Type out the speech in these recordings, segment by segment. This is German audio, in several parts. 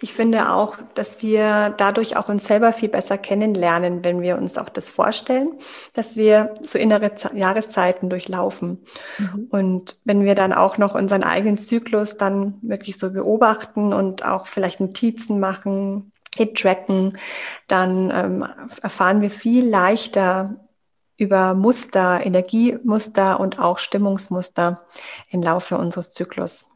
ich finde auch, dass wir dadurch auch uns selber viel besser kennenlernen, wenn wir uns auch das vorstellen, dass wir so innere Jahreszeiten durchlaufen. Mhm. Und wenn wir dann auch noch unseren eigenen Zyklus dann wirklich so beobachten und auch vielleicht Notizen machen, Hit-Tracken, dann ähm, erfahren wir viel leichter über Muster, Energiemuster und auch Stimmungsmuster im Laufe unseres Zyklus.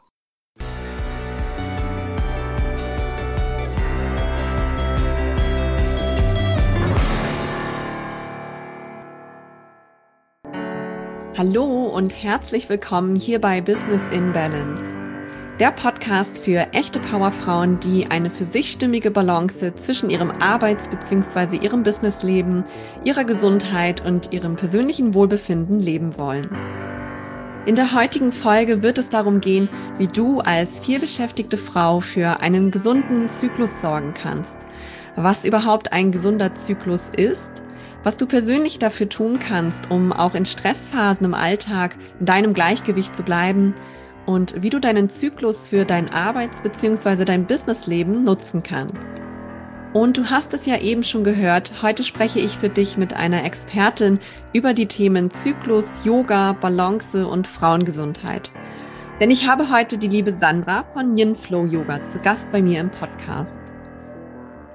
Hallo und herzlich willkommen hier bei Business in Balance. Der Podcast für echte Powerfrauen, die eine für sich stimmige Balance zwischen ihrem Arbeits- bzw. ihrem Businessleben, ihrer Gesundheit und ihrem persönlichen Wohlbefinden leben wollen. In der heutigen Folge wird es darum gehen, wie du als vielbeschäftigte Frau für einen gesunden Zyklus sorgen kannst, was überhaupt ein gesunder Zyklus ist, was du persönlich dafür tun kannst, um auch in Stressphasen im Alltag in deinem Gleichgewicht zu bleiben und wie du deinen Zyklus für dein Arbeits- bzw. dein Businessleben nutzen kannst. Und du hast es ja eben schon gehört, heute spreche ich für dich mit einer Expertin über die Themen Zyklus, Yoga, Balance und Frauengesundheit. Denn ich habe heute die liebe Sandra von Yin Flow Yoga zu Gast bei mir im Podcast.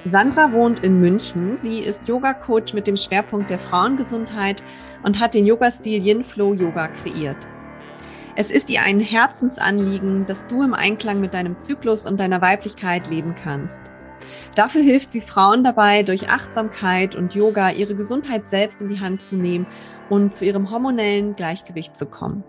Sandra wohnt in München. Sie ist Yoga-Coach mit dem Schwerpunkt der Frauengesundheit und hat den Yoga-Stil Yin Flow Yoga kreiert. Es ist ihr ein Herzensanliegen, dass du im Einklang mit deinem Zyklus und deiner Weiblichkeit leben kannst. Dafür hilft sie Frauen dabei, durch Achtsamkeit und Yoga ihre Gesundheit selbst in die Hand zu nehmen und zu ihrem hormonellen Gleichgewicht zu kommen.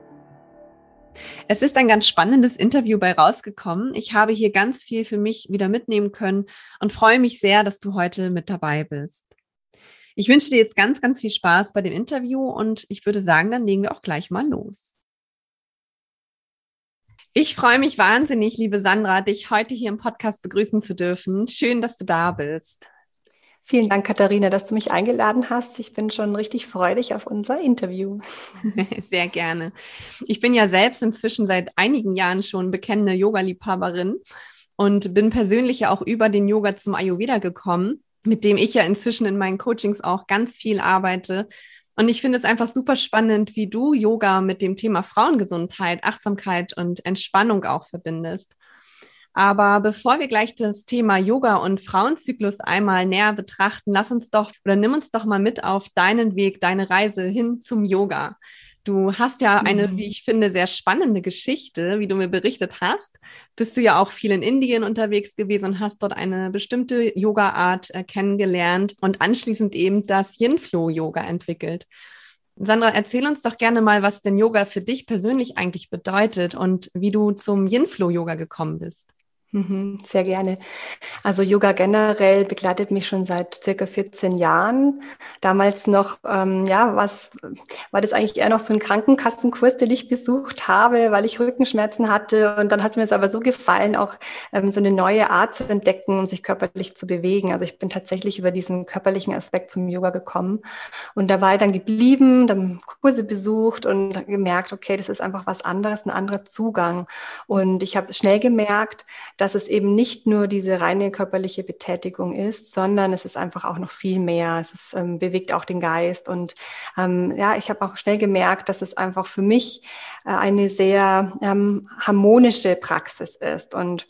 Es ist ein ganz spannendes Interview bei rausgekommen. Ich habe hier ganz viel für mich wieder mitnehmen können und freue mich sehr, dass du heute mit dabei bist. Ich wünsche dir jetzt ganz, ganz viel Spaß bei dem Interview und ich würde sagen, dann legen wir auch gleich mal los. Ich freue mich wahnsinnig, liebe Sandra, dich heute hier im Podcast begrüßen zu dürfen. Schön, dass du da bist. Vielen Dank, Katharina, dass du mich eingeladen hast. Ich bin schon richtig freudig auf unser Interview. Sehr gerne. Ich bin ja selbst inzwischen seit einigen Jahren schon bekennende Yoga-Liebhaberin und bin persönlich ja auch über den Yoga zum Ayurveda gekommen, mit dem ich ja inzwischen in meinen Coachings auch ganz viel arbeite. Und ich finde es einfach super spannend, wie du Yoga mit dem Thema Frauengesundheit, Achtsamkeit und Entspannung auch verbindest. Aber bevor wir gleich das Thema Yoga und Frauenzyklus einmal näher betrachten, lass uns doch oder nimm uns doch mal mit auf deinen Weg, deine Reise hin zum Yoga. Du hast ja eine, mhm. wie ich finde, sehr spannende Geschichte, wie du mir berichtet hast. Bist du ja auch viel in Indien unterwegs gewesen und hast dort eine bestimmte Yoga-Art äh, kennengelernt und anschließend eben das Yin-Flow-Yoga entwickelt. Sandra, erzähl uns doch gerne mal, was denn Yoga für dich persönlich eigentlich bedeutet und wie du zum Yin-Flow-Yoga gekommen bist. Mhm, sehr gerne. Also Yoga generell begleitet mich schon seit circa 14 Jahren. Damals noch, ähm, ja, was war das eigentlich eher noch so ein Krankenkassenkurs, den ich besucht habe, weil ich Rückenschmerzen hatte. Und dann hat mir es aber so gefallen, auch ähm, so eine neue Art zu entdecken, um sich körperlich zu bewegen. Also ich bin tatsächlich über diesen körperlichen Aspekt zum Yoga gekommen und da war ich dann geblieben, dann Kurse besucht und gemerkt, okay, das ist einfach was anderes, ein anderer Zugang. Und ich habe schnell gemerkt, dass dass es eben nicht nur diese reine körperliche Betätigung ist, sondern es ist einfach auch noch viel mehr. Es ist, ähm, bewegt auch den Geist. Und ähm, ja, ich habe auch schnell gemerkt, dass es einfach für mich äh, eine sehr ähm, harmonische Praxis ist. Und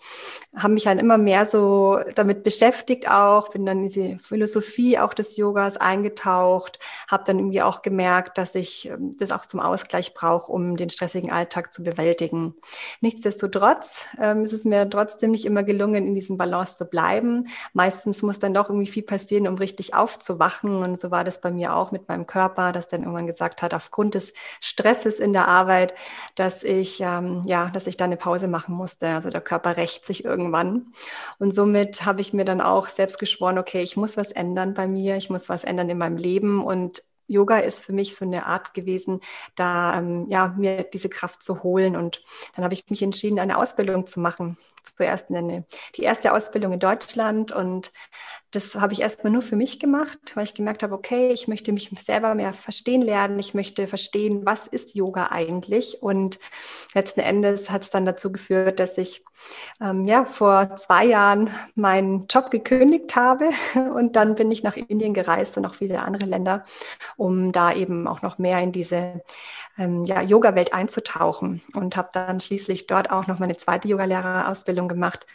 habe mich halt immer mehr so damit beschäftigt auch, bin dann in diese Philosophie auch des Yogas eingetaucht, habe dann irgendwie auch gemerkt, dass ich ähm, das auch zum Ausgleich brauche, um den stressigen Alltag zu bewältigen. Nichtsdestotrotz ähm, ist es mir trotzdem trotzdem nicht immer gelungen, in diesem Balance zu bleiben. Meistens muss dann doch irgendwie viel passieren, um richtig aufzuwachen. Und so war das bei mir auch mit meinem Körper, das dann irgendwann gesagt hat, aufgrund des Stresses in der Arbeit, dass ich, ähm, ja, dass ich da eine Pause machen musste. Also der Körper rächt sich irgendwann. Und somit habe ich mir dann auch selbst geschworen, okay, ich muss was ändern bei mir, ich muss was ändern in meinem Leben und Yoga ist für mich so eine Art gewesen, da ähm, ja mir diese Kraft zu holen. Und dann habe ich mich entschieden, eine Ausbildung zu machen. Zuerst eine, die erste Ausbildung in Deutschland und das habe ich erstmal nur für mich gemacht, weil ich gemerkt habe, okay, ich möchte mich selber mehr verstehen lernen. Ich möchte verstehen, was ist Yoga eigentlich? Und letzten Endes hat es dann dazu geführt, dass ich ähm, ja vor zwei Jahren meinen Job gekündigt habe und dann bin ich nach Indien gereist und auch viele andere Länder, um da eben auch noch mehr in diese ähm, ja, Yoga-Welt einzutauchen und habe dann schließlich dort auch noch meine zweite Yogalehrerausbildung gemacht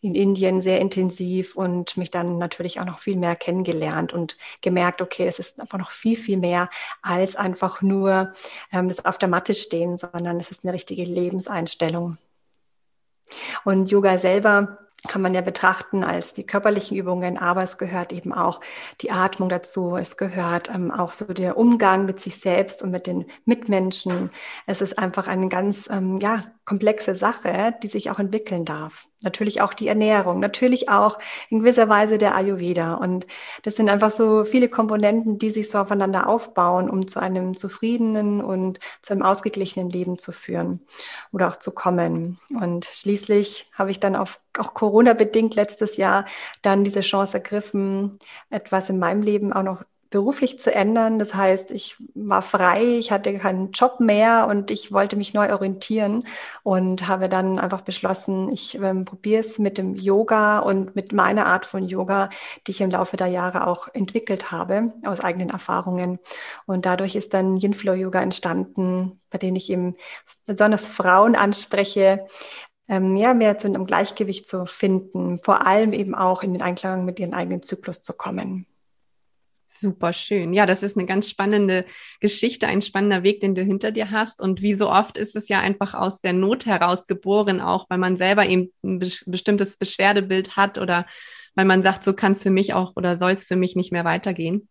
in Indien sehr intensiv und mich dann natürlich auch noch viel mehr kennengelernt und gemerkt, okay, es ist einfach noch viel, viel mehr als einfach nur ähm, das auf der Matte stehen, sondern es ist eine richtige Lebenseinstellung. Und Yoga selber kann man ja betrachten als die körperlichen Übungen, aber es gehört eben auch die Atmung dazu. Es gehört ähm, auch so der Umgang mit sich selbst und mit den Mitmenschen. Es ist einfach eine ganz ähm, ja, komplexe Sache, die sich auch entwickeln darf. Natürlich auch die Ernährung, natürlich auch in gewisser Weise der Ayurveda. Und das sind einfach so viele Komponenten, die sich so aufeinander aufbauen, um zu einem zufriedenen und zu einem ausgeglichenen Leben zu führen oder auch zu kommen. Und schließlich habe ich dann auf, auch Corona-bedingt letztes Jahr dann diese Chance ergriffen, etwas in meinem Leben auch noch beruflich zu ändern. Das heißt, ich war frei, ich hatte keinen Job mehr und ich wollte mich neu orientieren und habe dann einfach beschlossen, ich ähm, probiere es mit dem Yoga und mit meiner Art von Yoga, die ich im Laufe der Jahre auch entwickelt habe, aus eigenen Erfahrungen. Und dadurch ist dann Yin Flow Yoga entstanden, bei denen ich eben besonders Frauen anspreche, ähm, ja, mehr zu einem Gleichgewicht zu finden, vor allem eben auch in den Einklang mit ihrem eigenen Zyklus zu kommen. Super schön. Ja, das ist eine ganz spannende Geschichte, ein spannender Weg, den du hinter dir hast. Und wie so oft ist es ja einfach aus der Not heraus geboren, auch weil man selber eben ein bestimmtes Beschwerdebild hat oder weil man sagt, so kann es für mich auch oder soll es für mich nicht mehr weitergehen.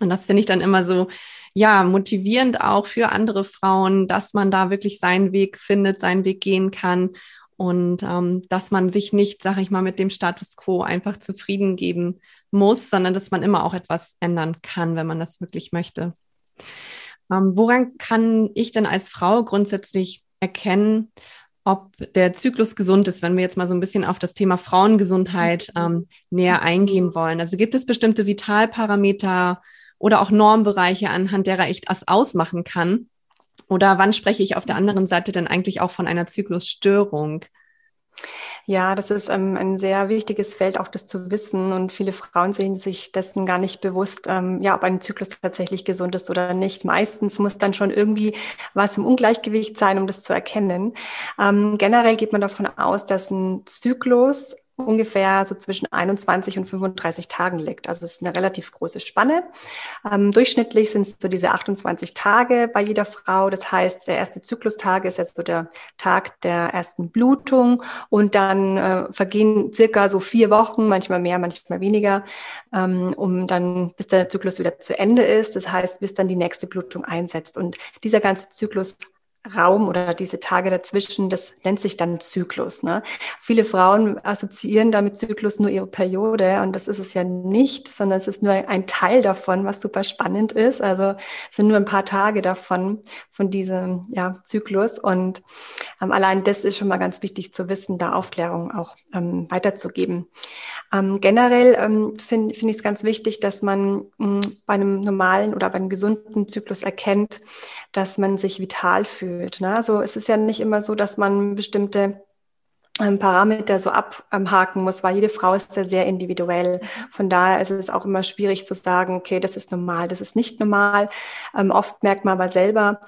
Und das finde ich dann immer so, ja, motivierend auch für andere Frauen, dass man da wirklich seinen Weg findet, seinen Weg gehen kann und ähm, dass man sich nicht, sage ich mal, mit dem Status quo einfach zufrieden geben muss, sondern dass man immer auch etwas ändern kann, wenn man das wirklich möchte. Ähm, woran kann ich denn als Frau grundsätzlich erkennen, ob der Zyklus gesund ist, wenn wir jetzt mal so ein bisschen auf das Thema Frauengesundheit ähm, näher eingehen wollen? Also gibt es bestimmte Vitalparameter oder auch Normbereiche, anhand derer ich das ausmachen kann, oder wann spreche ich auf der anderen Seite denn eigentlich auch von einer Zyklusstörung? Ja, das ist ähm, ein sehr wichtiges Feld, auch das zu wissen. Und viele Frauen sehen sich dessen gar nicht bewusst, ähm, ja, ob ein Zyklus tatsächlich gesund ist oder nicht. Meistens muss dann schon irgendwie was im Ungleichgewicht sein, um das zu erkennen. Ähm, generell geht man davon aus, dass ein Zyklus ungefähr so zwischen 21 und 35 Tagen liegt. Also es ist eine relativ große Spanne. Ähm, durchschnittlich sind es so diese 28 Tage bei jeder Frau. Das heißt, der erste Zyklustag ist jetzt so der Tag der ersten Blutung und dann äh, vergehen circa so vier Wochen, manchmal mehr, manchmal weniger, ähm, um dann, bis der Zyklus wieder zu Ende ist. Das heißt, bis dann die nächste Blutung einsetzt. Und dieser ganze Zyklus Raum oder diese Tage dazwischen, das nennt sich dann Zyklus. Ne? Viele Frauen assoziieren damit Zyklus nur ihre Periode und das ist es ja nicht, sondern es ist nur ein Teil davon, was super spannend ist. Also es sind nur ein paar Tage davon, von diesem ja, Zyklus und ähm, allein das ist schon mal ganz wichtig zu wissen, da Aufklärung auch ähm, weiterzugeben. Ähm, generell ähm, finde find ich es ganz wichtig, dass man mh, bei einem normalen oder bei einem gesunden Zyklus erkennt, dass man sich vital fühlt fühlt. Ne? Also es ist ja nicht immer so, dass man bestimmte ähm, Parameter so abhaken muss, weil jede Frau ist ja sehr individuell. Von daher ist es auch immer schwierig zu sagen, okay, das ist normal, das ist nicht normal. Ähm, oft merkt man aber selber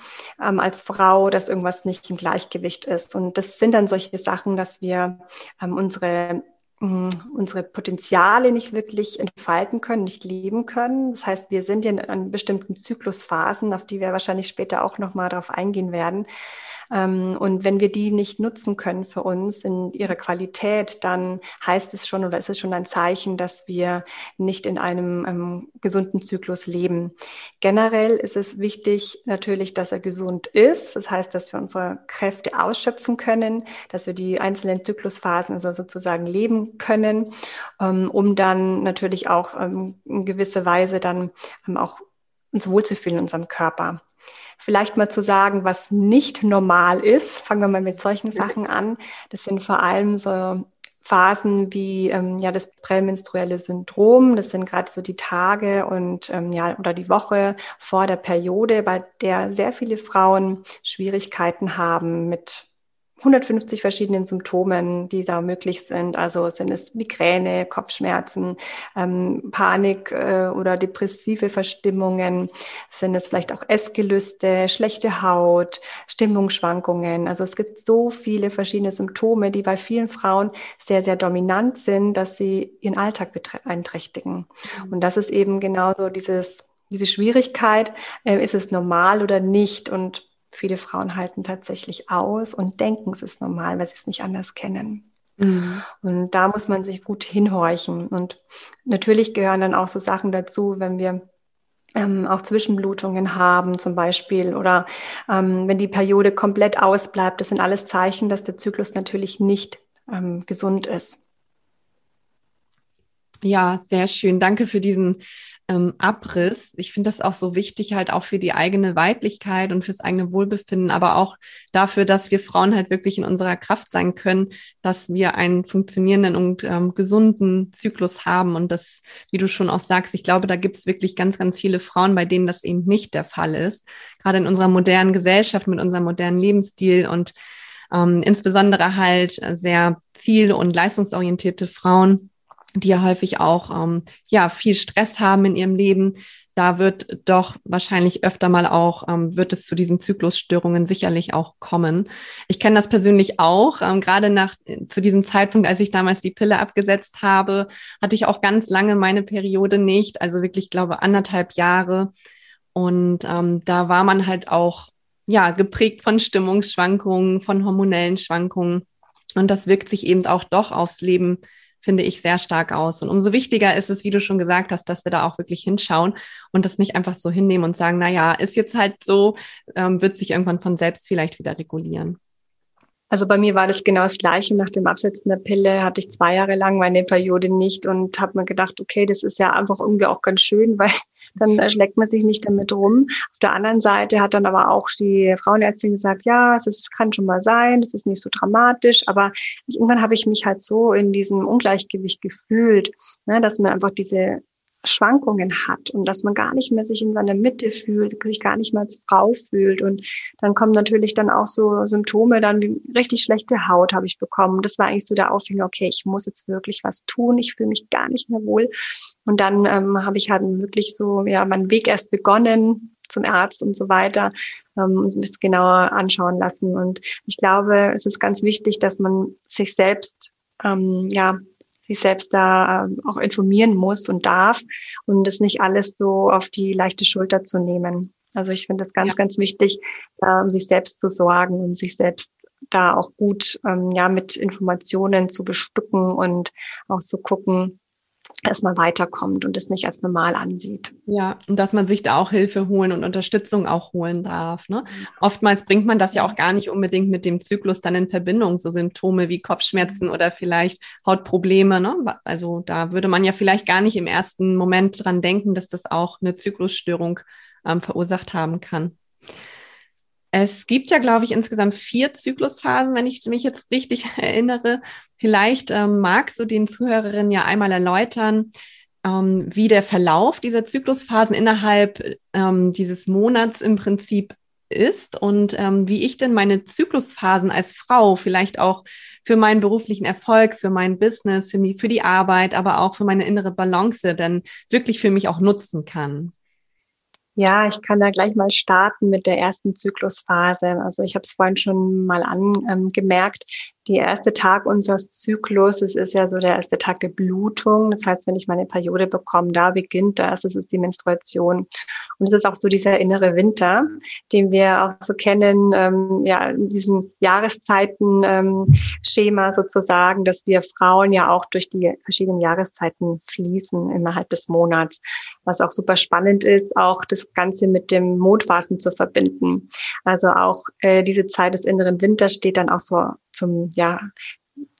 ähm, als Frau, dass irgendwas nicht im Gleichgewicht ist. Und das sind dann solche Sachen, dass wir ähm, unsere unsere Potenziale nicht wirklich entfalten können, nicht leben können. Das heißt, wir sind ja in bestimmten Zyklusphasen, auf die wir wahrscheinlich später auch nochmal darauf eingehen werden, ähm, und wenn wir die nicht nutzen können für uns in ihrer Qualität, dann heißt es schon oder ist es schon ein Zeichen, dass wir nicht in einem ähm, gesunden Zyklus leben. Generell ist es wichtig natürlich, dass er gesund ist. Das heißt, dass wir unsere Kräfte ausschöpfen können, dass wir die einzelnen Zyklusphasen also sozusagen leben können, ähm, um dann natürlich auch ähm, in gewisser Weise dann ähm, auch uns wohlzufühlen in unserem Körper. Vielleicht mal zu sagen, was nicht normal ist. Fangen wir mal mit solchen Sachen an. Das sind vor allem so Phasen wie ähm, ja das prämenstruelle Syndrom. Das sind gerade so die Tage und ähm, ja oder die Woche vor der Periode, bei der sehr viele Frauen Schwierigkeiten haben mit 150 verschiedenen Symptomen, die da möglich sind. Also sind es Migräne, Kopfschmerzen, ähm, Panik äh, oder depressive Verstimmungen, sind es vielleicht auch Essgelüste, schlechte Haut, Stimmungsschwankungen. Also es gibt so viele verschiedene Symptome, die bei vielen Frauen sehr, sehr dominant sind, dass sie ihren Alltag beeinträchtigen. Mhm. Und das ist eben genauso dieses diese Schwierigkeit, äh, ist es normal oder nicht? Und viele Frauen halten tatsächlich aus und denken, es ist normal, weil sie es nicht anders kennen. Mhm. Und da muss man sich gut hinhorchen. Und natürlich gehören dann auch so Sachen dazu, wenn wir ähm, auch Zwischenblutungen haben zum Beispiel oder ähm, wenn die Periode komplett ausbleibt. Das sind alles Zeichen, dass der Zyklus natürlich nicht ähm, gesund ist. Ja, sehr schön. Danke für diesen ähm, Abriss. Ich finde das auch so wichtig, halt auch für die eigene Weiblichkeit und fürs eigene Wohlbefinden, aber auch dafür, dass wir Frauen halt wirklich in unserer Kraft sein können, dass wir einen funktionierenden und ähm, gesunden Zyklus haben. Und das, wie du schon auch sagst, ich glaube, da gibt es wirklich ganz, ganz viele Frauen, bei denen das eben nicht der Fall ist. Gerade in unserer modernen Gesellschaft mit unserem modernen Lebensstil und ähm, insbesondere halt sehr ziel- und leistungsorientierte Frauen die ja häufig auch ähm, ja viel Stress haben in ihrem Leben. Da wird doch wahrscheinlich öfter mal auch, ähm, wird es zu diesen Zyklusstörungen sicherlich auch kommen. Ich kenne das persönlich auch. Ähm, gerade nach zu diesem Zeitpunkt, als ich damals die Pille abgesetzt habe, hatte ich auch ganz lange meine Periode nicht. Also wirklich, glaube anderthalb Jahre. Und ähm, da war man halt auch ja geprägt von Stimmungsschwankungen, von hormonellen Schwankungen. Und das wirkt sich eben auch doch aufs Leben finde ich, sehr stark aus. Und umso wichtiger ist es, wie du schon gesagt hast, dass wir da auch wirklich hinschauen und das nicht einfach so hinnehmen und sagen, na ja, ist jetzt halt so, ähm, wird sich irgendwann von selbst vielleicht wieder regulieren. Also bei mir war das genau das Gleiche. Nach dem Absetzen der Pille hatte ich zwei Jahre lang meine Periode nicht und habe mir gedacht, okay, das ist ja einfach irgendwie auch ganz schön, weil dann schlägt man sich nicht damit rum. Auf der anderen Seite hat dann aber auch die Frauenärztin gesagt, ja, es kann schon mal sein, es ist nicht so dramatisch, aber irgendwann habe ich mich halt so in diesem Ungleichgewicht gefühlt, ne, dass mir einfach diese Schwankungen hat und dass man gar nicht mehr sich in seiner Mitte fühlt, sich gar nicht mehr als Frau fühlt. Und dann kommen natürlich dann auch so Symptome, dann wie richtig schlechte Haut habe ich bekommen. Das war eigentlich so der Aufhänger, okay, ich muss jetzt wirklich was tun, ich fühle mich gar nicht mehr wohl. Und dann ähm, habe ich halt wirklich so, ja, meinen Weg erst begonnen, zum Arzt und so weiter ähm, und das genauer anschauen lassen. Und ich glaube, es ist ganz wichtig, dass man sich selbst ähm, ja sich selbst da ähm, auch informieren muss und darf und das nicht alles so auf die leichte Schulter zu nehmen. Also ich finde es ganz, ja. ganz wichtig, um ähm, sich selbst zu sorgen und sich selbst da auch gut ähm, ja mit Informationen zu bestücken und auch zu gucken, erstmal weiterkommt und es nicht als normal ansieht. Ja, und dass man sich da auch Hilfe holen und Unterstützung auch holen darf. Ne? Oftmals bringt man das ja auch gar nicht unbedingt mit dem Zyklus dann in Verbindung, so Symptome wie Kopfschmerzen oder vielleicht Hautprobleme. Ne? Also da würde man ja vielleicht gar nicht im ersten Moment dran denken, dass das auch eine Zyklusstörung ähm, verursacht haben kann. Es gibt ja, glaube ich, insgesamt vier Zyklusphasen, wenn ich mich jetzt richtig erinnere. Vielleicht ähm, magst du den Zuhörerinnen ja einmal erläutern, ähm, wie der Verlauf dieser Zyklusphasen innerhalb ähm, dieses Monats im Prinzip ist und ähm, wie ich denn meine Zyklusphasen als Frau vielleicht auch für meinen beruflichen Erfolg, für mein Business, für die, für die Arbeit, aber auch für meine innere Balance dann wirklich für mich auch nutzen kann. Ja, ich kann da gleich mal starten mit der ersten Zyklusphase. Also ich habe es vorhin schon mal angemerkt. Die erste Tag unseres Zyklus, es ist ja so der erste Tag der Blutung. Das heißt, wenn ich meine Periode bekomme, da beginnt das, das ist die Menstruation. Und es ist auch so dieser innere Winter, den wir auch so kennen, ähm, ja, in diesem Jahreszeiten-Schema ähm, sozusagen, dass wir Frauen ja auch durch die verschiedenen Jahreszeiten fließen innerhalb des Monats. Was auch super spannend ist, auch das Ganze mit dem Mondphasen zu verbinden. Also auch äh, diese Zeit des inneren Winters steht dann auch so zum, ja,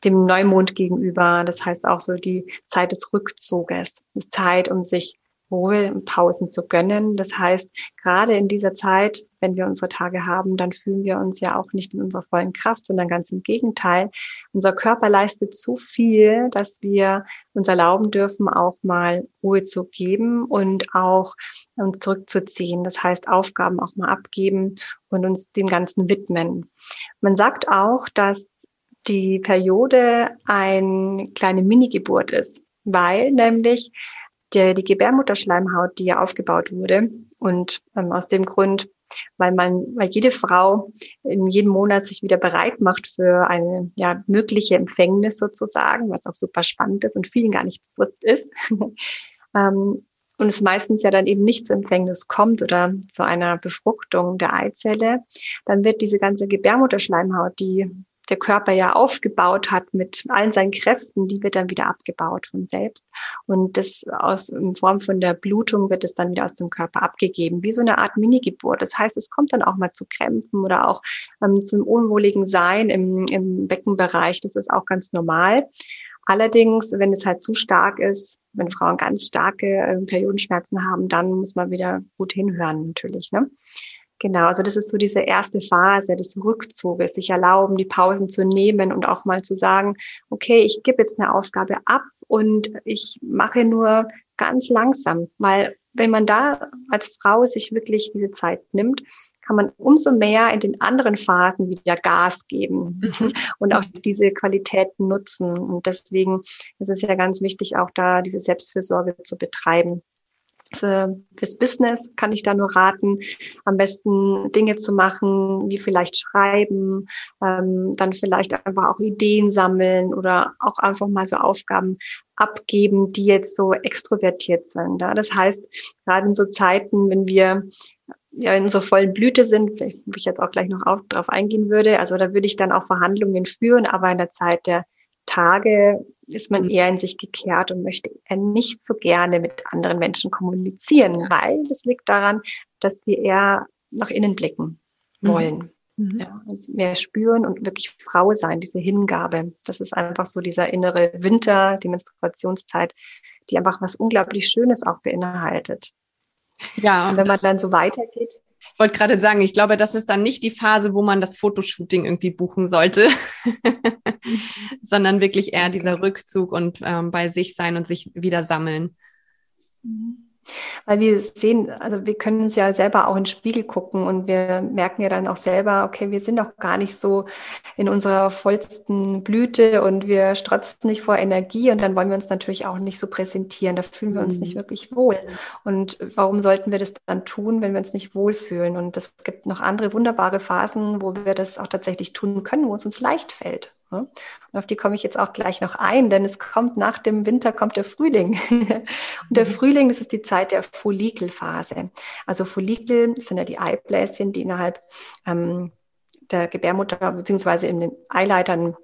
dem Neumond gegenüber. Das heißt auch so die Zeit des Rückzuges, die Zeit, um sich Ruhe und Pausen zu gönnen. Das heißt, gerade in dieser Zeit, wenn wir unsere Tage haben, dann fühlen wir uns ja auch nicht in unserer vollen Kraft, sondern ganz im Gegenteil. Unser Körper leistet zu viel, dass wir uns erlauben dürfen, auch mal Ruhe zu geben und auch uns zurückzuziehen. Das heißt, Aufgaben auch mal abgeben und uns dem Ganzen widmen. Man sagt auch, dass die Periode eine kleine Mini-Geburt ist, weil nämlich der, die Gebärmutterschleimhaut, die ja aufgebaut wurde. Und ähm, aus dem Grund, weil man, weil jede Frau in jedem Monat sich wieder bereit macht für eine ja, mögliche Empfängnis sozusagen, was auch super spannend ist und vielen gar nicht bewusst ist. ähm, und es meistens ja dann eben nicht zur Empfängnis kommt oder zu einer Befruchtung der Eizelle, dann wird diese ganze Gebärmutterschleimhaut, die der Körper ja aufgebaut hat mit allen seinen Kräften, die wird dann wieder abgebaut von selbst. Und das aus, in Form von der Blutung wird es dann wieder aus dem Körper abgegeben, wie so eine Art Minigeburt. Das heißt, es kommt dann auch mal zu Krämpfen oder auch ähm, zum unwohligen Sein im, im Beckenbereich. Das ist auch ganz normal. Allerdings, wenn es halt zu stark ist, wenn Frauen ganz starke äh, Periodenschmerzen haben, dann muss man wieder gut hinhören natürlich. Ne? Genau, also das ist so diese erste Phase des Rückzuges, sich erlauben, die Pausen zu nehmen und auch mal zu sagen, okay, ich gebe jetzt eine Aufgabe ab und ich mache nur ganz langsam, weil wenn man da als Frau sich wirklich diese Zeit nimmt, kann man umso mehr in den anderen Phasen wieder Gas geben mhm. und auch diese Qualitäten nutzen. Und deswegen ist es ja ganz wichtig, auch da diese Selbstfürsorge zu betreiben für, fürs Business kann ich da nur raten, am besten Dinge zu machen, wie vielleicht schreiben, ähm, dann vielleicht einfach auch Ideen sammeln oder auch einfach mal so Aufgaben abgeben, die jetzt so extrovertiert sind. Ja? Das heißt, gerade in so Zeiten, wenn wir ja in so vollen Blüte sind, wo ich jetzt auch gleich noch auf, drauf eingehen würde, also da würde ich dann auch Verhandlungen führen, aber in der Zeit der Tage ist man eher in sich gekehrt und möchte eher nicht so gerne mit anderen Menschen kommunizieren, weil das liegt daran, dass wir eher nach innen blicken mhm. wollen. Mhm. Ja, mehr spüren und wirklich Frau sein, diese Hingabe. Das ist einfach so dieser innere Winter, die Menstruationszeit, die einfach was unglaublich Schönes auch beinhaltet. Ja. Und wenn man dann so weitergeht, wollte gerade sagen, ich glaube, das ist dann nicht die Phase, wo man das Fotoshooting irgendwie buchen sollte, sondern wirklich eher dieser Rückzug und ähm, bei sich sein und sich wieder sammeln. Mhm. Weil wir sehen, also wir können uns ja selber auch in den Spiegel gucken und wir merken ja dann auch selber, okay, wir sind doch gar nicht so in unserer vollsten Blüte und wir strotzen nicht vor Energie und dann wollen wir uns natürlich auch nicht so präsentieren. Da fühlen wir uns nicht mhm. wirklich wohl. Und warum sollten wir das dann tun, wenn wir uns nicht wohlfühlen? Und es gibt noch andere wunderbare Phasen, wo wir das auch tatsächlich tun können, wo es uns leicht fällt. Und auf die komme ich jetzt auch gleich noch ein, denn es kommt nach dem Winter kommt der Frühling. Und der mhm. Frühling, das ist die Zeit der Follikelphase. Also Follikel sind ja die Eibläschen, die innerhalb ähm, der Gebärmutter beziehungsweise in den Eileitern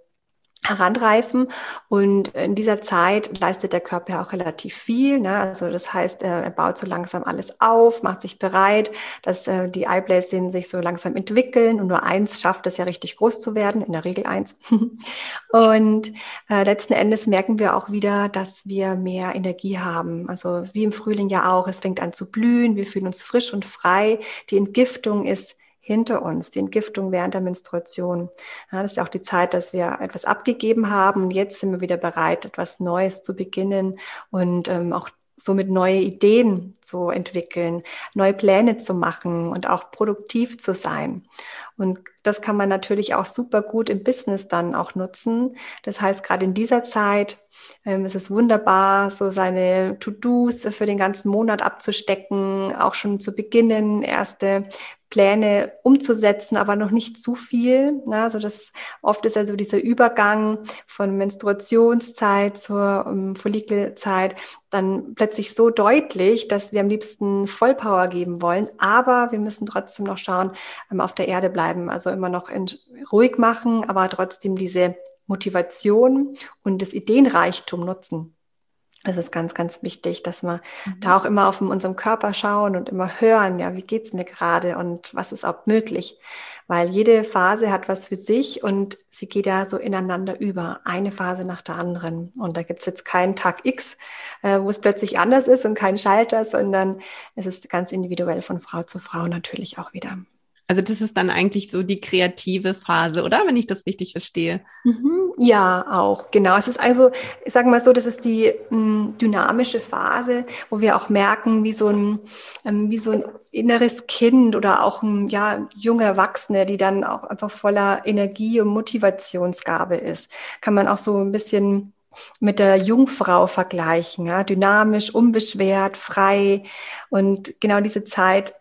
heranreifen. Und in dieser Zeit leistet der Körper auch relativ viel. Ne? Also das heißt, er baut so langsam alles auf, macht sich bereit, dass äh, die Eibläschen sich so langsam entwickeln. Und nur eins schafft es ja richtig groß zu werden, in der Regel eins. und äh, letzten Endes merken wir auch wieder, dass wir mehr Energie haben. Also wie im Frühling ja auch. Es fängt an zu blühen, wir fühlen uns frisch und frei. Die Entgiftung ist hinter uns, die Entgiftung während der Menstruation. Ja, das ist auch die Zeit, dass wir etwas abgegeben haben und jetzt sind wir wieder bereit, etwas Neues zu beginnen und ähm, auch somit neue Ideen zu entwickeln, neue Pläne zu machen und auch produktiv zu sein. Und das kann man natürlich auch super gut im Business dann auch nutzen. Das heißt, gerade in dieser Zeit ähm, ist es wunderbar, so seine To-Dos für den ganzen Monat abzustecken, auch schon zu beginnen, erste Pläne umzusetzen, aber noch nicht zu viel. Ne? Also das oft ist also dieser Übergang von Menstruationszeit zur um, Follikelzeit dann plötzlich so deutlich, dass wir am liebsten Vollpower geben wollen, aber wir müssen trotzdem noch schauen, ähm, auf der Erde bleiben, also immer noch in, ruhig machen, aber trotzdem diese Motivation und das Ideenreichtum nutzen. Das ist ganz, ganz wichtig, dass wir mhm. da auch immer auf unserem Körper schauen und immer hören, ja, wie geht's mir gerade und was ist auch möglich. weil jede Phase hat was für sich und sie geht ja so ineinander über, eine Phase nach der anderen. Und da gibt's jetzt keinen Tag X, äh, wo es plötzlich anders ist und keinen Schalter, sondern es ist ganz individuell von Frau zu Frau natürlich auch wieder. Also das ist dann eigentlich so die kreative Phase, oder? Wenn ich das richtig verstehe. Mhm, ja, auch, genau. Es ist also, ich sage mal so, das ist die m, hm, dynamische Phase, wo wir auch merken, wie so ein, ähm, wie so ein inneres Kind oder auch ein ja, junge Erwachsene, die dann auch einfach voller Energie und Motivationsgabe ist. Kann man auch so ein bisschen mit der Jungfrau vergleichen, ja? dynamisch, unbeschwert, frei. Und genau diese Zeit,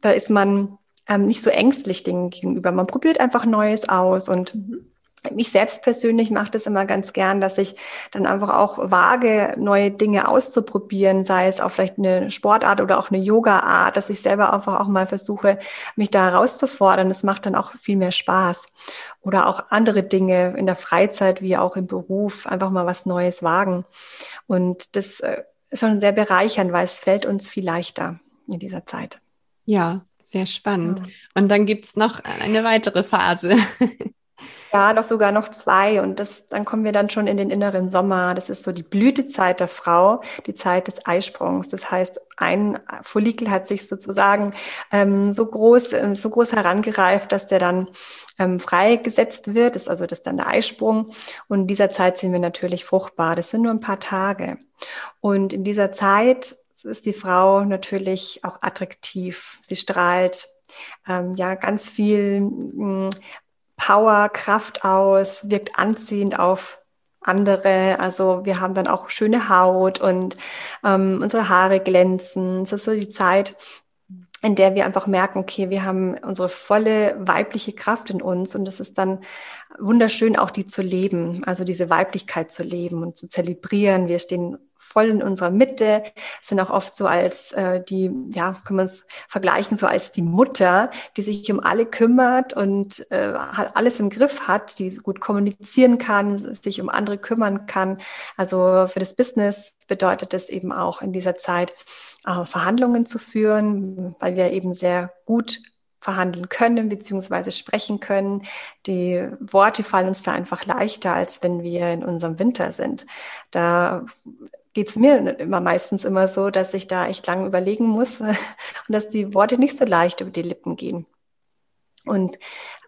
da ist man ähm, nicht so ängstlich Dingen gegenüber. Man probiert einfach Neues aus und mhm. mich selbst persönlich macht es immer ganz gern, dass ich dann einfach auch wage, neue Dinge auszuprobieren, sei es auch vielleicht eine Sportart oder auch eine Yoga-Art, dass ich selber einfach auch mal versuche, mich da herauszufordern. Das macht dann auch viel mehr Spaß. Oder auch andere Dinge in der Freizeit wie auch im Beruf, einfach mal was Neues wagen. Und das äh, ist schon sehr bereichernd, weil es fällt uns viel leichter in dieser Zeit. Ja, sehr spannend. Ja. Und dann gibt es noch eine weitere Phase. Ja, noch sogar noch zwei. Und das, dann kommen wir dann schon in den inneren Sommer. Das ist so die Blütezeit der Frau, die Zeit des Eisprungs. Das heißt, ein Follikel hat sich sozusagen ähm, so groß, ähm, so groß herangereift, dass der dann ähm, freigesetzt wird. Das ist also das ist dann der Eisprung. Und in dieser Zeit sind wir natürlich fruchtbar. Das sind nur ein paar Tage. Und in dieser Zeit ist die Frau natürlich auch attraktiv. Sie strahlt ähm, ja ganz viel mh, hm, Power, Kraft aus, wirkt anziehend auf andere. Also wir haben dann auch schöne Haut und ähm, unsere Haare glänzen. Es ist so die Zeit, in der wir einfach merken, okay, wir haben unsere volle weibliche Kraft in uns und es ist dann wunderschön, auch die zu leben, also diese Weiblichkeit zu leben und zu zelebrieren. Wir stehen voll in unserer Mitte, sind auch oft so als äh, die, ja, kann man es vergleichen, so als die Mutter, die sich um alle kümmert und äh, alles im Griff hat, die gut kommunizieren kann, sich um andere kümmern kann. Also für das Business bedeutet es eben auch in dieser Zeit äh, Verhandlungen zu führen, weil wir eben sehr gut verhandeln können beziehungsweise sprechen können. Die Worte fallen uns da einfach leichter, als wenn wir in unserem Winter sind. Da geht es mir immer meistens immer so, dass ich da echt lange überlegen muss und dass die Worte nicht so leicht über die Lippen gehen. Und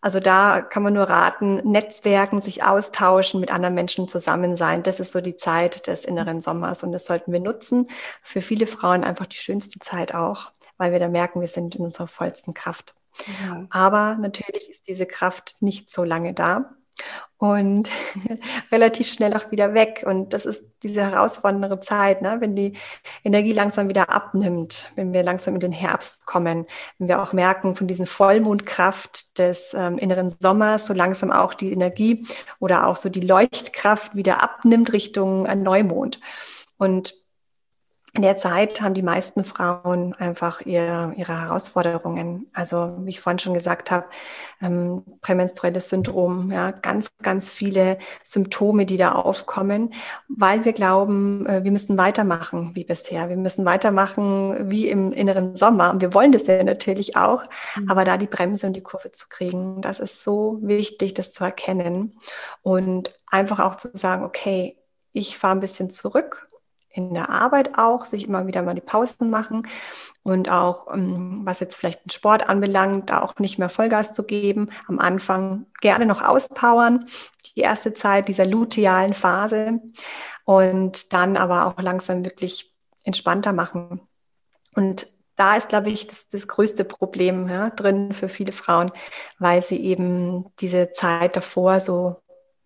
also da kann man nur raten, Netzwerken, sich austauschen, mit anderen Menschen zusammen sein. Das ist so die Zeit des inneren Sommers und das sollten wir nutzen. Für viele Frauen einfach die schönste Zeit auch, weil wir da merken, wir sind in unserer vollsten Kraft. Ja. Aber natürlich ist diese Kraft nicht so lange da und relativ schnell auch wieder weg. Und das ist diese herausfordernde Zeit, ne? wenn die Energie langsam wieder abnimmt, wenn wir langsam in den Herbst kommen, wenn wir auch merken von diesen Vollmondkraft des ähm, inneren Sommers, so langsam auch die Energie oder auch so die Leuchtkraft wieder abnimmt Richtung Neumond. Und in der Zeit haben die meisten Frauen einfach ihre, ihre Herausforderungen. Also, wie ich vorhin schon gesagt habe, ähm, prämenstruelles Syndrom, ja, ganz, ganz viele Symptome, die da aufkommen, weil wir glauben, äh, wir müssen weitermachen wie bisher. Wir müssen weitermachen wie im inneren Sommer. Und wir wollen das ja natürlich auch, mhm. aber da die Bremse und die Kurve zu kriegen, das ist so wichtig, das zu erkennen und einfach auch zu sagen, okay, ich fahre ein bisschen zurück in der Arbeit auch, sich immer wieder mal die Pausen machen und auch, ähm, was jetzt vielleicht den Sport anbelangt, da auch nicht mehr Vollgas zu geben. Am Anfang gerne noch auspowern, die erste Zeit dieser lutealen Phase und dann aber auch langsam wirklich entspannter machen. Und da ist, glaube ich, das, das größte Problem ja, drin für viele Frauen, weil sie eben diese Zeit davor so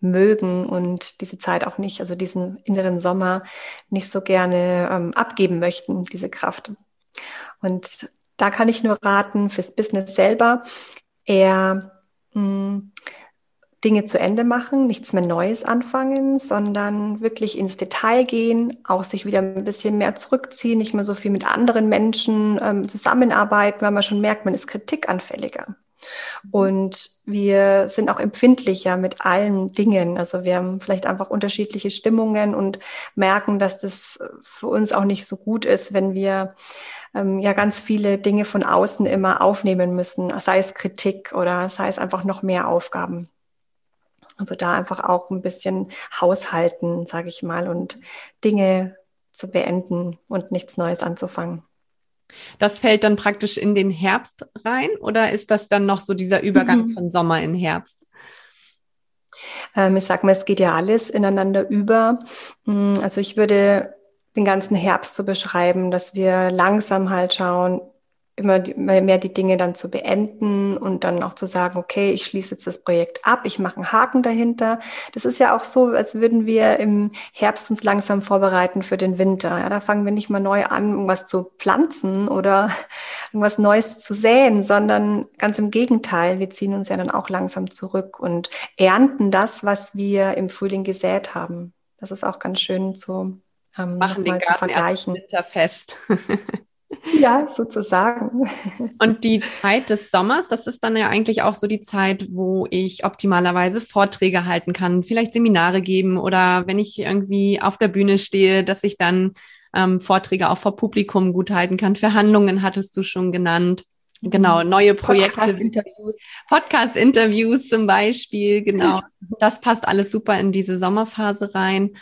mögen und diese Zeit auch nicht, also diesen inneren Sommer nicht so gerne ähm, abgeben möchten, diese Kraft. Und da kann ich nur raten, fürs Business selber eher mh, hm, Dinge zu Ende machen, nichts mehr Neues anfangen, sondern wirklich ins Detail gehen, auch sich wieder ein bisschen mehr zurückziehen, nicht mehr so viel mit anderen Menschen ähm, zusammenarbeiten, weil man schon merkt, man ist kritikanfälliger. Und wir sind auch empfindlicher mit allen Dingen. Also wir haben vielleicht einfach unterschiedliche Stimmungen und merken, dass das für uns auch nicht so gut ist, wenn wir ähm, ja ganz viele Dinge von außen immer aufnehmen müssen, sei es Kritik oder sei es einfach noch mehr Aufgaben. Also da einfach auch ein bisschen haushalten, sage ich mal, und Dinge zu beenden und nichts Neues anzufangen. Das fällt dann praktisch in den Herbst rein oder ist das dann noch so dieser Übergang mhm. von Sommer in Herbst? Ähm, ich sage mal, es geht ja alles ineinander über. Mm, also ich würde den ganzen Herbst so beschreiben, dass wir langsam halt schauen, immer, mehr die Dinge dann zu beenden und dann auch zu sagen, okay, ich schließe jetzt das Projekt ab, ich mache einen Haken dahinter. Das ist ja auch so, als würden wir im Herbst uns langsam vorbereiten für den Winter. Ja, da fangen wir nicht mal neu an, irgendwas zu pflanzen oder irgendwas Neues zu säen, sondern ganz im Gegenteil, wir ziehen uns ja dann auch langsam zurück und ernten das, was wir im Frühling gesät haben. Das ist auch ganz schön zu, ähm, Machen den Garten zu vergleichen. Erst winterfest. Ja, sozusagen. Und die Zeit des Sommers, das ist dann ja eigentlich auch so die Zeit, wo ich optimalerweise Vorträge halten kann, vielleicht Seminare geben oder wenn ich irgendwie auf der Bühne stehe, dass ich dann ähm, Vorträge auch vor Publikum gut halten kann. Verhandlungen hattest du schon genannt. Genau, neue Projekte. Podcast-Interviews Podcast zum Beispiel, genau. Das passt alles super in diese Sommerphase rein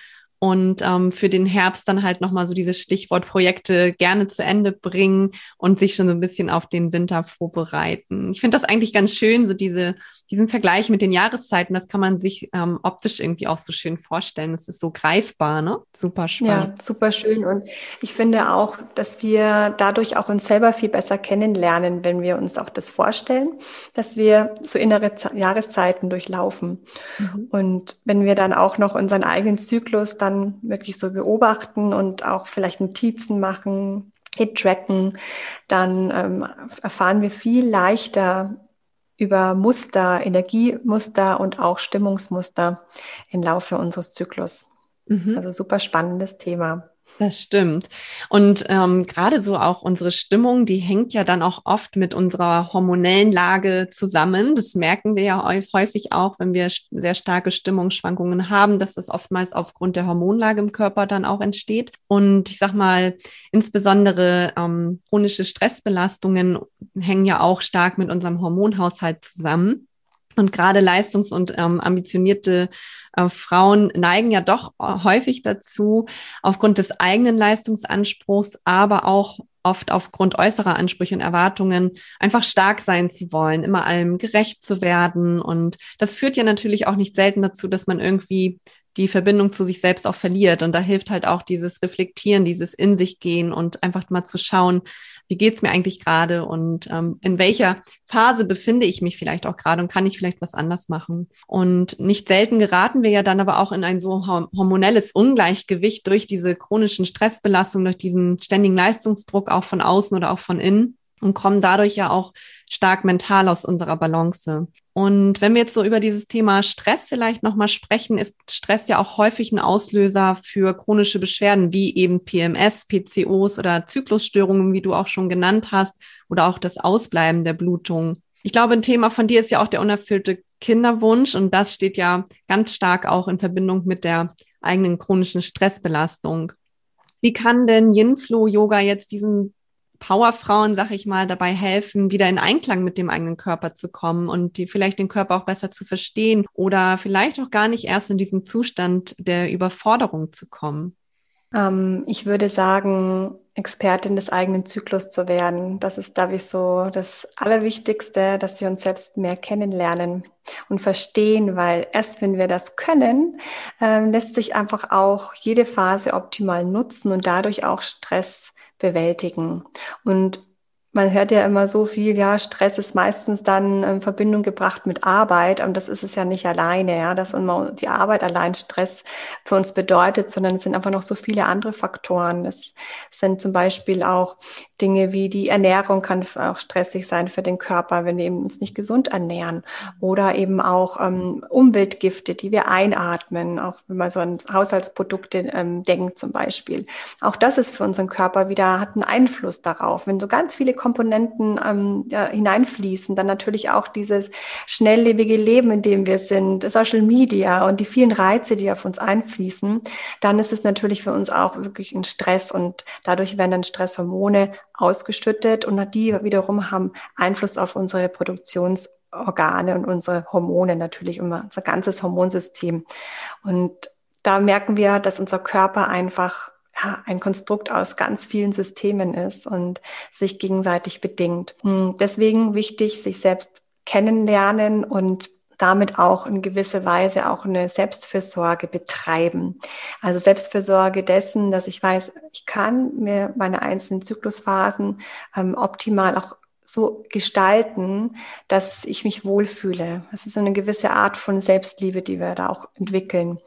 und ähm, für den Herbst dann halt nochmal so dieses Stichwort Projekte gerne zu Ende bringen und sich schon so ein bisschen auf den Winter vorbereiten. Ich finde das eigentlich ganz schön, so diese, diesen Vergleich mit den Jahreszeiten, das kann man sich ähm, optisch irgendwie auch so schön vorstellen. Das ist so greifbar, ne? Super spannend. Ja, super schön. Und ich finde auch, dass wir dadurch auch uns selber viel besser kennenlernen, wenn wir uns auch das vorstellen, dass wir so innere Z Jahreszeiten durchlaufen. Mhm. Und wenn wir dann auch noch unseren eigenen Zyklus dann dann wirklich so beobachten und auch vielleicht Notizen machen, hit-tracken, dann ähm, erfahren wir viel leichter über Muster, Energiemuster und auch Stimmungsmuster im Laufe unseres Zyklus. Mhm. Also super spannendes Thema. Das stimmt. Und ähm, gerade so auch unsere Stimmung, die hängt ja dann auch oft mit unserer hormonellen Lage zusammen. Das merken wir ja häufig auch, wenn wir sehr starke Stimmungsschwankungen haben, dass das oftmals aufgrund der Hormonlage im Körper dann auch entsteht. Und ich sag mal, insbesondere ähm, chronische Stressbelastungen hängen ja auch stark mit unserem Hormonhaushalt zusammen. Und gerade leistungs- und ähm, ambitionierte äh, Frauen neigen ja doch häufig dazu, aufgrund des eigenen Leistungsanspruchs, aber auch oft aufgrund äußerer Ansprüche und Erwartungen einfach stark sein zu wollen, immer allem gerecht zu werden. Und das führt ja natürlich auch nicht selten dazu, dass man irgendwie die Verbindung zu sich selbst auch verliert. Und da hilft halt auch dieses Reflektieren, dieses in sich gehen und einfach mal zu schauen, wie geht's mir eigentlich gerade und ähm, in welcher Phase befinde ich mich vielleicht auch gerade und kann ich vielleicht was anders machen. Und nicht selten geraten wir ja dann aber auch in ein so hormonelles Ungleichgewicht durch diese chronischen Stressbelastungen, durch diesen ständigen Leistungsdruck auch von außen oder auch von innen und kommen dadurch ja auch stark mental aus unserer Balance. Und wenn wir jetzt so über dieses Thema Stress vielleicht nochmal sprechen, ist Stress ja auch häufig ein Auslöser für chronische Beschwerden wie eben PMS, PCOs oder Zyklusstörungen, wie du auch schon genannt hast, oder auch das Ausbleiben der Blutung. Ich glaube, ein Thema von dir ist ja auch der unerfüllte Kinderwunsch und das steht ja ganz stark auch in Verbindung mit der eigenen chronischen Stressbelastung. Wie kann denn Yin-Flow-Yoga jetzt diesen Powerfrauen, sag ich mal, dabei helfen, wieder in Einklang mit dem eigenen Körper zu kommen und die vielleicht den Körper auch besser zu verstehen oder vielleicht auch gar nicht erst in diesen Zustand der Überforderung zu kommen? Ähm, ich würde sagen, Expertin des eigenen Zyklus zu werden. Das ist, glaube ich, so das Allerwichtigste, dass wir uns selbst mehr kennenlernen und verstehen, weil erst wenn wir das können, äh, lässt sich einfach auch jede Phase optimal nutzen und dadurch auch Stress bewältigen. Und man hört ja immer so viel, ja, Stress ist meistens dann in Verbindung gebracht mit Arbeit, und das ist es ja nicht alleine, ja, dass immer die Arbeit allein Stress für uns bedeutet, sondern es sind einfach noch so viele andere Faktoren. Es sind zum Beispiel auch Dinge wie die Ernährung kann auch stressig sein für den Körper, wenn wir eben uns nicht gesund ernähren. Oder eben auch ähm, Umweltgifte, die wir einatmen, auch wenn man so an Haushaltsprodukte ähm, denkt zum Beispiel. Auch das ist für unseren Körper wieder, hat einen Einfluss darauf. Wenn so ganz viele Komponenten ähm, ja, hineinfließen, dann natürlich auch dieses schnelllebige Leben, in dem wir sind, Social Media und die vielen Reize, die auf uns einfließen, dann ist es natürlich für uns auch wirklich ein Stress und dadurch werden dann Stresshormone ausgeschüttet und die wiederum haben Einfluss auf unsere Produktionsorgane und unsere Hormone natürlich, unser ganzes Hormonsystem. Und da merken wir, dass unser Körper einfach ja, ein Konstrukt aus ganz vielen Systemen ist und sich gegenseitig bedingt. Hm, deswegen wichtig, sich selbst kennenlernen und damit auch in gewisser Weise auch eine Selbstfürsorge betreiben. Also Selbstfürsorge dessen, dass ich weiß, ich kann mir meine einzelnen Zyklusphasen ähm, optimal auch so gestalten, dass ich mich wohlfühle. Das ist so eine gewisse Art von Selbstliebe, die wir da auch entwickeln.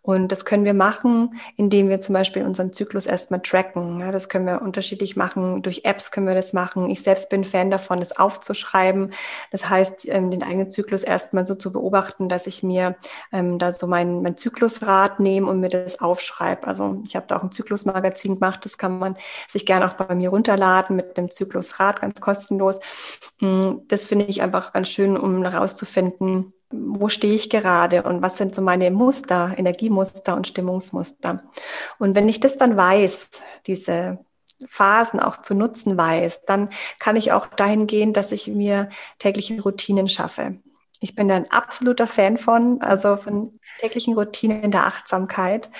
Und das können wir machen, indem wir zum Beispiel unseren Zyklus erstmal tracken. Das können wir unterschiedlich machen. Durch Apps können wir das machen. Ich selbst bin Fan davon, das aufzuschreiben. Das heißt, ähm, den eigenen Zyklus erstmal so zu beobachten, dass ich mir ähm, da so mein, mein Zyklusrad nehme und mir das aufschreibe. Also ich habe da auch ein Zyklusmagazin gemacht. Das kann man sich gerne auch bei mir runterladen mit dem Zyklusrad, ganz kostenlos los. Mm, das finde ich einfach ganz schön, um herauszufinden, wo stehe ich gerade und was sind so meine Muster, Energiemuster und Stimmungsmuster. Und wenn ich das dann weiß, diese Phasen auch zu nutzen weiß, dann kann ich auch dahin gehen, dass ich mir tägliche Routinen schaffe. Ich bin ein absoluter Fan von, also von täglichen Routinen der Achtsamkeit,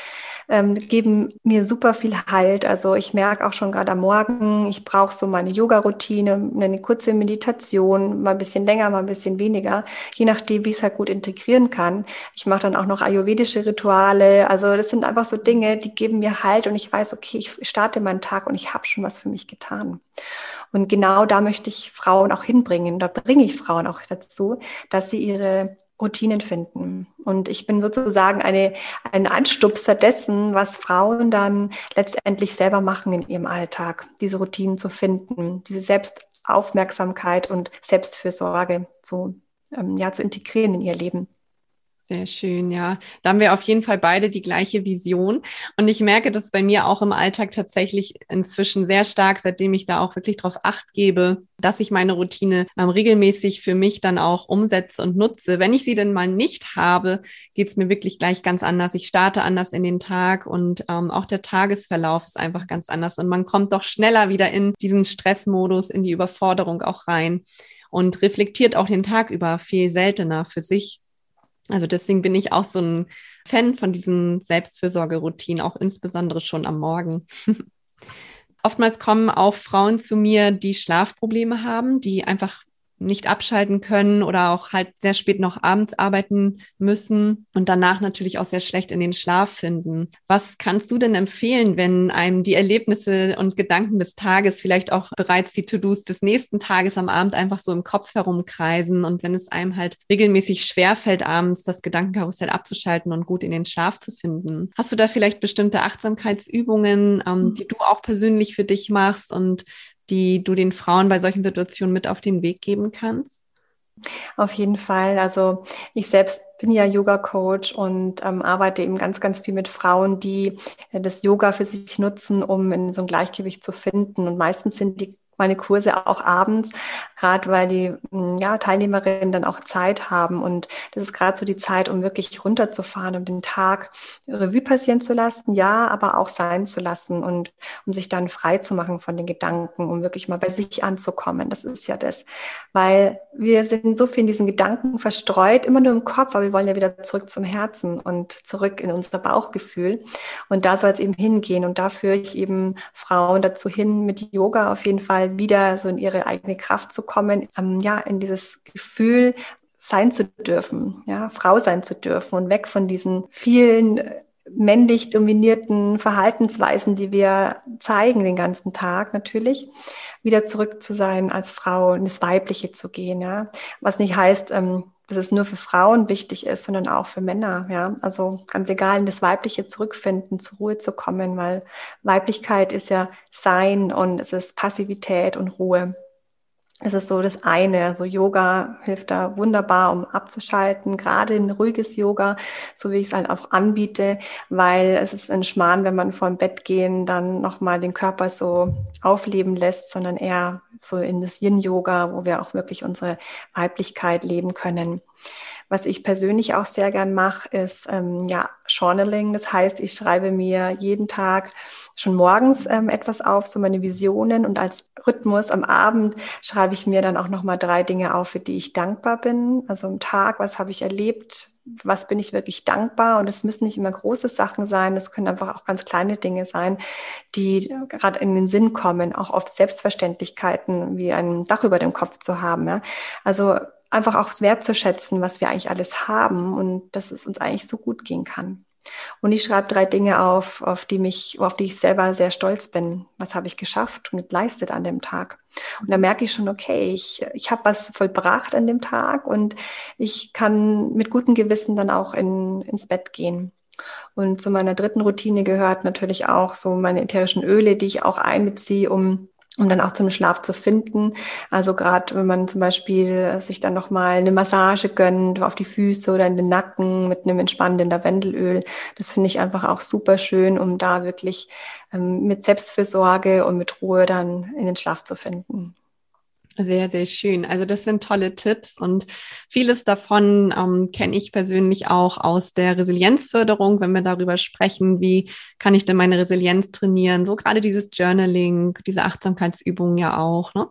ähm, geben mir super viel Halt. Also ich merke auch schon gerade am Morgen, ich brauche so meine Yoga-Routine, eine kurze Meditation, mal ein bisschen länger, mal ein bisschen weniger, je nachdem, wie ich es halt gut integrieren kann. Ich mache dann auch noch ayurvedische Rituale. Also das sind einfach so Dinge, die geben mir Halt und ich weiß, okay, ich starte meinen Tag und ich habe schon was für mich getan. Und genau da möchte ich Frauen auch hinbringen. Da bringe ich Frauen auch dazu, dass sie ihre Routinen finden. Und ich bin sozusagen eine, ein Anstupser dessen, was Frauen dann letztendlich selber machen in ihrem Alltag, diese Routinen zu finden, diese Selbstaufmerksamkeit und Selbstfürsorge zu, ähm, ja, zu integrieren in ihr Leben. Sehr schön, ja. Da haben wir auf jeden Fall beide die gleiche Vision. Und ich merke das bei mir auch im Alltag tatsächlich inzwischen sehr stark, seitdem ich da auch wirklich drauf acht gebe, dass ich meine Routine ähm, regelmäßig für mich dann auch umsetze und nutze. Wenn ich sie denn mal nicht habe, geht's mir wirklich gleich ganz anders. Ich starte anders in den Tag und ähm, auch der Tagesverlauf ist einfach ganz anders. Und man kommt doch schneller wieder in diesen Stressmodus, in die Überforderung auch rein und reflektiert auch den Tag über viel seltener für sich. Also deswegen bin ich auch so ein Fan von diesen Selbstfürsorgeroutinen, auch insbesondere schon am Morgen. Oftmals kommen auch Frauen zu mir, die Schlafprobleme haben, die einfach nicht abschalten können oder auch halt sehr spät noch abends arbeiten müssen und danach natürlich auch sehr schlecht in den Schlaf finden. Was kannst du denn empfehlen, wenn einem die Erlebnisse und Gedanken des Tages, vielleicht auch bereits die To-Dos des nächsten Tages am Abend einfach so im Kopf herumkreisen und wenn es einem halt regelmäßig schwerfällt, abends das Gedankenkarussell abzuschalten und gut in den Schlaf zu finden? Hast du da vielleicht bestimmte Achtsamkeitsübungen, ähm, mhm. die du auch persönlich für dich machst und die du den Frauen bei solchen Situationen mit auf den Weg geben kannst? Auf jeden Fall. Also ich selbst bin ja Yoga-Coach und ähm, arbeite eben ganz, ganz viel mit Frauen, die äh, das Yoga für sich nutzen, um in so ein Gleichgewicht zu finden. Und meistens sind die meine Kurse auch abends, gerade weil die hm, ja, Teilnehmerinnen dann auch Zeit haben. Und das ist gerade so die Zeit, um wirklich runterzufahren, um den Tag Revue passieren zu lassen, ja, aber auch sein zu lassen und um sich dann frei zu machen von den Gedanken, um wirklich mal bei sich anzukommen. Das ist ja das. Weil wir sind so viel in diesen Gedanken verstreut, immer nur im Kopf, aber wir wollen ja wieder zurück zum Herzen und zurück in unser Bauchgefühl. Und da soll es eben hingehen. Und da führe ich eben Frauen dazu hin, mit Yoga auf jeden Fall wieder so in ihre eigene Kraft zu kommen, ähm, ja, in dieses Gefühl sein zu dürfen, ja, Frau sein zu dürfen und weg von diesen vielen äh, männlich dominierten Verhaltensweisen, die wir zeigen den ganzen Tag natürlich, wieder zurück zu sein als Frau, in das Weibliche zu gehen, ja. Was nicht heißt, ähm, dass es nur für Frauen wichtig ist, sondern auch für Männer, ja. Also ganz egal, in das Weibliche zurückfinden, zur Ruhe zu kommen, weil Weiblichkeit ist ja Sein und es ist Passivität und Ruhe. Es ist so das eine. Also Yoga hilft da wunderbar, um abzuschalten. Gerade ein ruhiges Yoga, so wie ich es halt auch anbiete, weil es ist ein Schmarrn, wenn man vor dem Bett gehen dann nochmal den Körper so aufleben lässt, sondern eher so in das Yin-Yoga, wo wir auch wirklich unsere Weiblichkeit leben können. Was ich persönlich auch sehr gern mache, ist ähm, ja Journaling. Das heißt, ich schreibe mir jeden Tag schon morgens ähm, etwas auf, so meine Visionen und als Rhythmus am Abend schreibe ich mir dann auch noch mal drei Dinge auf, für die ich dankbar bin. Also am Tag, was habe ich erlebt, was bin ich wirklich dankbar? Und es müssen nicht immer große Sachen sein, es können einfach auch ganz kleine Dinge sein, die gerade in den Sinn kommen, auch oft Selbstverständlichkeiten wie ein Dach über dem Kopf zu haben. Ja? Also einfach auch wertzuschätzen, was wir eigentlich alles haben und dass es uns eigentlich so gut gehen kann. Und ich schreibe drei Dinge auf, auf die mich, auf die ich selber sehr stolz bin. Was habe ich geschafft und geleistet an dem Tag? Und da merke ich schon, okay, ich, ich habe was vollbracht an dem Tag und ich kann mit gutem Gewissen dann auch in, ins Bett gehen. Und zu meiner dritten Routine gehört natürlich auch so meine ätherischen Öle, die ich auch einbeziehe, um um dann auch zum Schlaf zu finden. Also gerade wenn man zum Beispiel sich dann nochmal eine Massage gönnt auf die Füße oder in den Nacken mit einem entspannenden Lavendelöl, das finde ich einfach auch super schön, um da wirklich ähm, mit Selbstfürsorge und mit Ruhe dann in den Schlaf zu finden. Sehr, sehr schön. Also das sind tolle Tipps und vieles davon ähm, kenne ich persönlich auch aus der Resilienzförderung, wenn wir darüber sprechen, wie kann ich denn meine Resilienz trainieren. So gerade dieses Journaling, diese Achtsamkeitsübungen ja auch. Ne?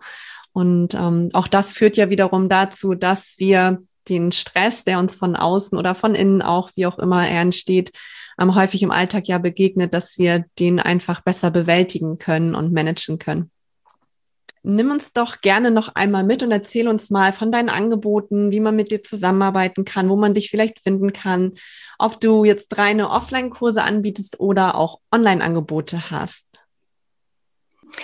Und ähm, auch das führt ja wiederum dazu, dass wir den Stress, der uns von außen oder von innen auch, wie auch immer er entsteht, ähm, häufig im Alltag ja begegnet, dass wir den einfach besser bewältigen können und managen können. Nimm uns doch gerne noch einmal mit und erzähl uns mal von deinen Angeboten, wie man mit dir zusammenarbeiten kann, wo man dich vielleicht finden kann, ob du jetzt reine Offline-Kurse anbietest oder auch Online-Angebote hast.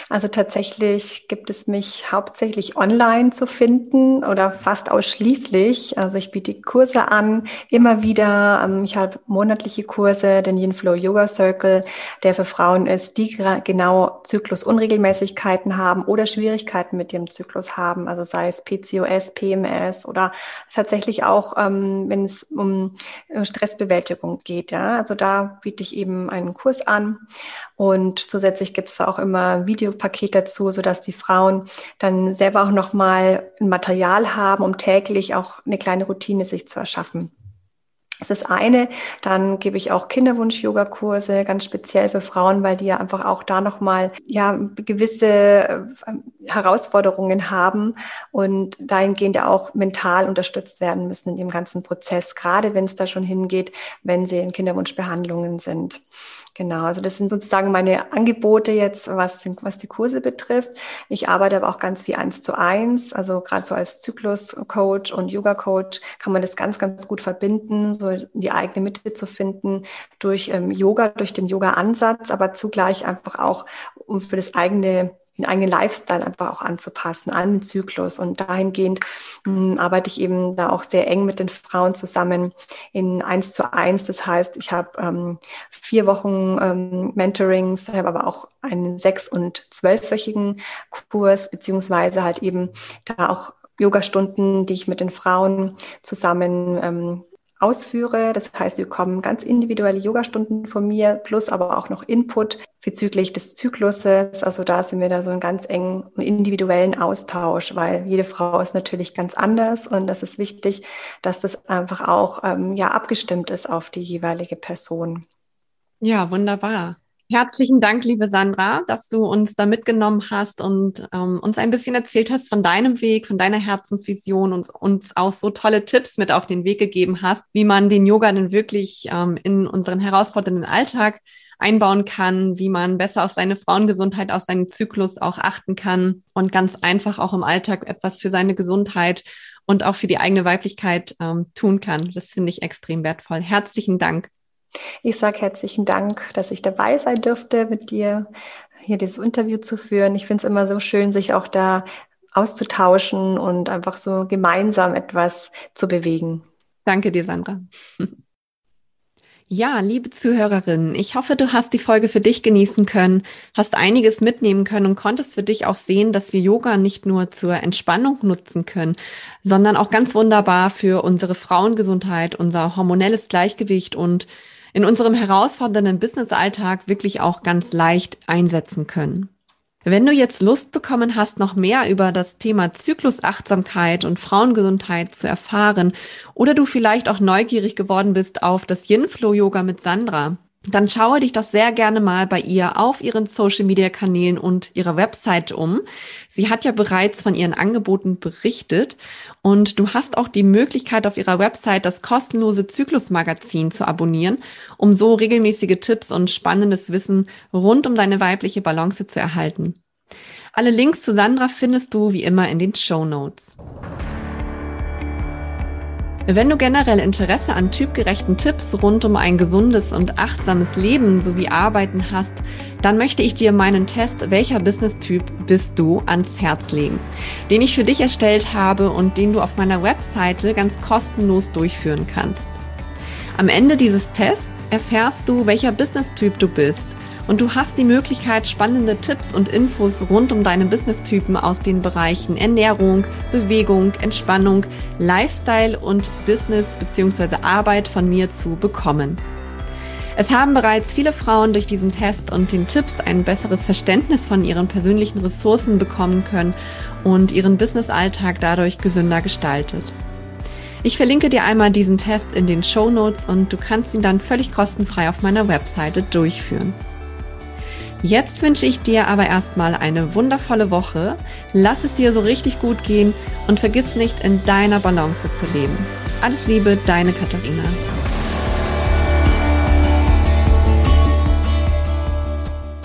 Also tatsächlich gibt es mich hauptsächlich online zu finden oder fast ausschließlich. Also ich biete Kurse an, immer wieder. Ähm, ich habe monatliche Kurse, den Yin Flow Yoga Circle, der für Frauen ist, die genau Zyklusunregelmäßigkeiten haben oder Schwierigkeiten mit ihrem Zyklus haben. Also sei es PCOS, PMS oder tatsächlich auch, ähm, wenn es um Stressbewältigung geht. Also da biete ich eben einen Kurs an und zusätzlich gibt es auch immer Videopaket dazu, sodass die Frauen dann selber auch nochmal ein Material haben, um täglich auch eine kleine Routine sich zu erschaffen. Das ist eine. Dann gebe ich auch Kinderwunsch-Yoga-Kurse, ganz speziell für Frauen, weil die ja einfach auch da nochmal ja, gewisse äh, Herausforderungen haben und dahingehend ja auch mental unterstützt werden müssen in dem ganzen Prozess, gerade wenn es da schon hingeht, wenn sie in Kinderwunschbehandlungen sind. Genau, also das sind sozusagen meine Angebote jetzt, was, was die Kurse betrifft. Ich arbeite aber auch ganz wie eins zu eins, also gerade so als Zyklus-Coach und Yoga-Coach kann man das ganz, ganz gut verbinden, so die eigene Mitte zu finden durch ähm, Yoga, durch den Yoga-Ansatz, aber zugleich einfach auch um für das eigene den eigenen Lifestyle einfach auch anzupassen an den Zyklus. Und dahingehend mh, hm, arbeite ich eben da auch sehr eng mit den Frauen zusammen in eins zu eins. Das heißt, ich habe ähm, vier Wochen ähm, Mentorings, habe aber auch einen sechs- und zwölfwöchigen Kurs, beziehungsweise halt eben da auch Yoga-Stunden, die ich mit den Frauen zusammen ähm, ausführe. Das heißt, sie bekommen ganz individuelle Yogastunden von mir, plus aber auch noch Input bezüglich des Zykluses. Also da sind wir da so einen ganz engen und individuellen Austausch, weil jede Frau ist natürlich ganz anders und das ist wichtig, dass das einfach auch ähm, ja abgestimmt ist auf die jeweilige Person. Ja, wunderbar. Herzlichen Dank, liebe Sandra, dass du uns da mitgenommen hast und ähm, uns ein bisschen erzählt hast von deinem Weg, von deiner Herzensvision und uns auch so tolle Tipps mit auf den Weg gegeben hast, wie man den Yoga denn wirklich ähm, in unseren herausfordernden Alltag einbauen kann, wie man besser auf seine Frauengesundheit, auf seinen Zyklus auch achten kann und ganz einfach auch im Alltag etwas für seine Gesundheit und auch für die eigene Weiblichkeit ähm, tun kann. Das finde ich extrem wertvoll. Herzlichen Dank. Ich sage herzlichen Dank, dass ich dabei sein durfte, mit dir hier dieses Interview zu führen. Ich finde es immer so schön, sich auch da auszutauschen und einfach so gemeinsam etwas zu bewegen. Danke dir, Sandra. Ja, liebe Zuhörerinnen, ich hoffe, du hast die Folge für dich genießen können, hast einiges mitnehmen können und konntest für dich auch sehen, dass wir Yoga nicht nur zur Entspannung nutzen können, sondern auch ganz wunderbar für unsere Frauengesundheit, unser hormonelles Gleichgewicht und in unserem herausfordernden Business-Alltag wirklich auch ganz leicht einsetzen können. Wenn du jetzt Lust bekommen hast, noch mehr über das Thema Zyklusachtsamkeit und Frauengesundheit zu erfahren oder du vielleicht auch neugierig geworden bist auf das Yin Flow Yoga mit Sandra, dann schaue dich doch sehr gerne mal bei ihr auf ihren Social Media Kanälen und ihrer Website um. Sie hat ja bereits von ihren Angeboten berichtet und du hast auch die Möglichkeit auf ihrer Website das kostenlose Zyklusmagazin zu abonnieren, um so regelmäßige Tipps und spannendes Wissen rund um deine weibliche Balance zu erhalten. Alle Links zu Sandra findest du wie immer in den Show Notes. Wenn du generell Interesse an typgerechten Tipps rund um ein gesundes und achtsames Leben sowie Arbeiten hast, dann möchte ich dir meinen Test Welcher Business-Typ bist du ans Herz legen, den ich für dich erstellt habe und den du auf meiner Webseite ganz kostenlos durchführen kannst. Am Ende dieses Tests erfährst du, welcher Business-Typ du bist – und du hast die Möglichkeit, spannende Tipps und Infos rund um deine Business-Typen aus den Bereichen Ernährung, Bewegung, Entspannung, Lifestyle und Business bzw. Arbeit von mir zu bekommen. Es haben bereits viele Frauen durch diesen Test und den Tipps ein besseres Verständnis von ihren persönlichen Ressourcen bekommen können und ihren Business-Alltag dadurch gesünder gestaltet. Ich verlinke dir einmal diesen Test in den Show Notes und du kannst ihn dann völlig kostenfrei auf meiner Webseite durchführen. Jetzt wünsche ich dir aber erstmal eine wundervolle Woche. Lass es dir so richtig gut gehen und vergiss nicht, in deiner Balance zu leben. Alles Liebe, deine Katharina.